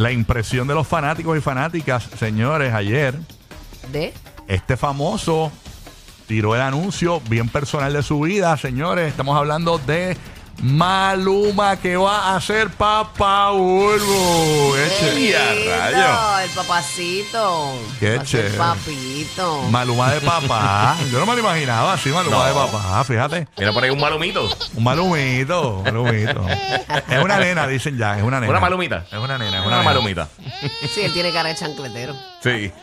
La impresión de los fanáticos y fanáticas, señores, ayer, ¿De? este famoso tiró el anuncio bien personal de su vida, señores. Estamos hablando de Maluma, que va a ser papá Bulbo. Qué. El papacito. Qué Va a ser chévere. papito. Maluma de papá. Yo no me lo imaginaba así, Maluma No. de papá, fíjate. Mira por ahí un malumito. Un malumito, un malumito. Es una nena, dicen ya, es una nena. Una malumita. Es una nena, es Una nena. malumita. Sí, él tiene cara de chancletero. Sí.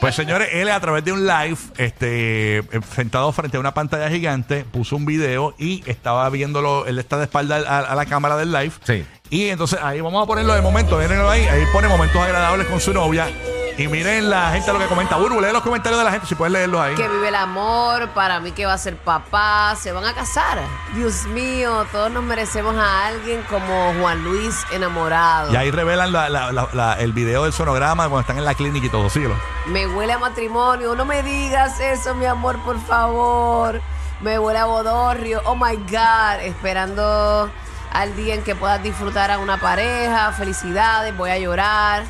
Pues señores, él a través de un live, este, eh, sentado frente a una pantalla gigante, puso un video y estaba viéndolo, él está de espalda a, a la cámara del live. Sí. Y entonces ahí vamos a ponerlo de momento, mírenlo ahí, ahí pone momentos agradables con su novia. Y miren la gente lo que comenta. Burbu, lee los comentarios de la gente si puedes leerlos ahí. Que vive el amor, para mí que va a ser papá, se van a casar. Dios mío, todos nos merecemos a alguien como Juan Luis enamorado. Y ahí revelan la- la- la- la- el video del sonograma cuando están en la clínica y todo, síguelo. Me huele a matrimonio, no me digas eso, mi amor, por favor. Me huele a bodorrio, oh my God, esperando al día en que puedas disfrutar a una pareja, felicidades, voy a llorar.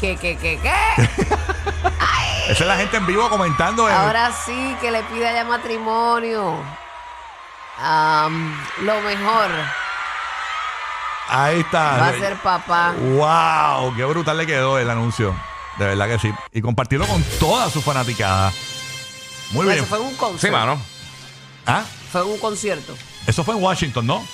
¿Qué, qué, qué, qué? Esa es la gente en vivo comentando. eh. Ahora sí que le pida ya matrimonio. Am, lo mejor Ahí está. va a ser papá. ¡Wow! ¡Qué brutal le quedó el anuncio! De verdad que sí. Y compartirlo con toda su fanaticada. Muy Pues bien. Eso fue en un Sí, concierto. mano. ¿Ah? Fue en un concierto. Eso fue en Washington, ¿no?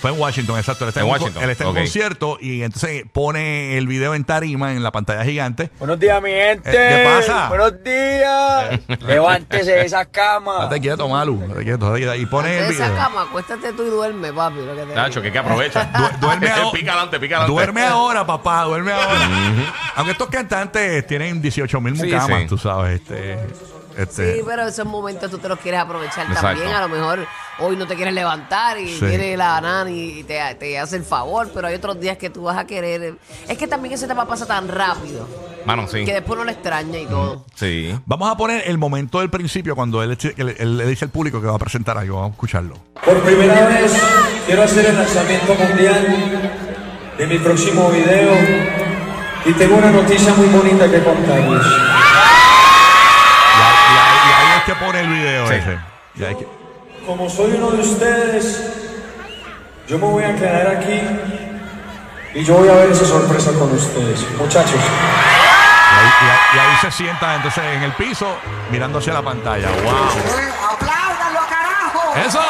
Fue en Washington, exacto. Él está En Washington, Él está en concierto y entonces pone el video en tarima en la pantalla gigante. Buenos días, mi gente. Eh, ¿qué pasa? Buenos días. Levántese de esa cama. Date quieto, Malu. Date quieto, date quieto. Y pone el Antes de esa video. cama, acuéstate tú y duerme, papi. Lo que te Nacho, que, que aprovecha. Du- duerme ahora. pica adelante, pica adelante. Duerme ahora, papá, duerme ahora. Aunque estos cantantes tienen 18 mil Sí, mucamas, sí. tú sabes. Este, este, Sí, pero esos momentos tú te los quieres aprovechar Exacto. también. A lo mejor hoy no te quieres levantar y Sí. viene la nani y te, te hace el favor, pero hay otros días que tú vas a querer. Es que también ese tema pasa tan rápido Mano, sí. que después no lo extraña y todo. Sí. Vamos a poner el momento del principio cuando le- él le dice al público que va a presentar algo. Vamos a escucharlo. Por primera vez quiero hacer el lanzamiento mundial de mi próximo video y tengo una noticia muy bonita que contarles. Y ahí, y ahí- y el video Sí. ese. Y ahí que- Como soy uno de ustedes, yo me voy a quedar aquí y yo voy a ver esa sorpresa con ustedes. Muchachos, y ahí- y ahí- y ahí se sienta entonces en el piso mirando hacia la pantalla. ¡Wow! ¡Apláudanlo, carajo! ¡Eso!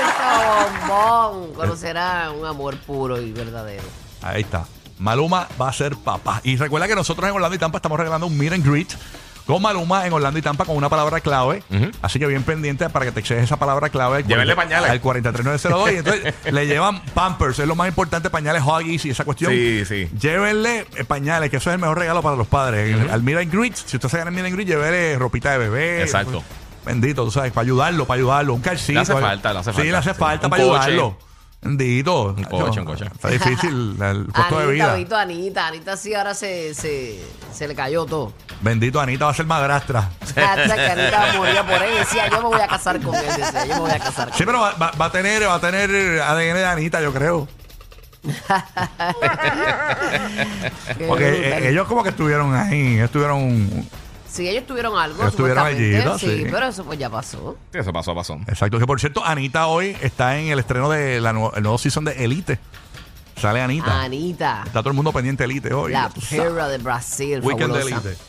Eso, bombón. Conocerá un amor puro y verdadero. Ahí está. Maluma va a ser papá. Y recuerda que nosotros en Orlando y Tampa estamos regalando un meet and greet con Maluma en Orlando y Tampa con una palabra clave. Ujú. Así que bien pendiente para que te excedes esa palabra clave. al Llévenle 40 pañales. Al 43902. y entonces le llevan Pampers, es lo más importante, pañales Huggies y esa cuestión. Sí, sí. Llévenle eh, pañales, que eso es el mejor regalo para los padres. El- Al meet and greet, si usted se gana el meet and greet, llévele ropita de bebé. Exacto. Bendito, tú sabes, para ayudarlo, para ayudarlo. Un calcito. Le hace algo. falta, le hace Sí, falta. le hace Sí. falta Un para coche. ayudarlo. Bendito. Un coche, un coche. Está difícil el costo de vida. Vito, Anita. Anita sí ahora se, se, se le cayó todo. Bendito, Anita va a ser madrastra. Hasta que Anita moría por él. Decía, yo me voy a casar con él. Decía, yo me voy a casar con Sí, él. pero va, va- va a tener, va a tener ADN de Anita, yo creo. Qué Porque brutal. eh, ellos como que estuvieron ahí, estuvieron... Sí, ellos tuvieron algo. Ellos tuvieron supuestamente, allí, ¿no? sí, Sí. pero eso pues ya pasó. Sí, eso pasó, pasó. Exacto, que por cierto, Anita hoy está en el estreno de la nuevo, el nuevo season de Elite. Sale Anita. Anita, Está todo el mundo pendiente de Elite hoy. la ya tú sabes. perra de Brasil, Weekend de fabulosa. Elite.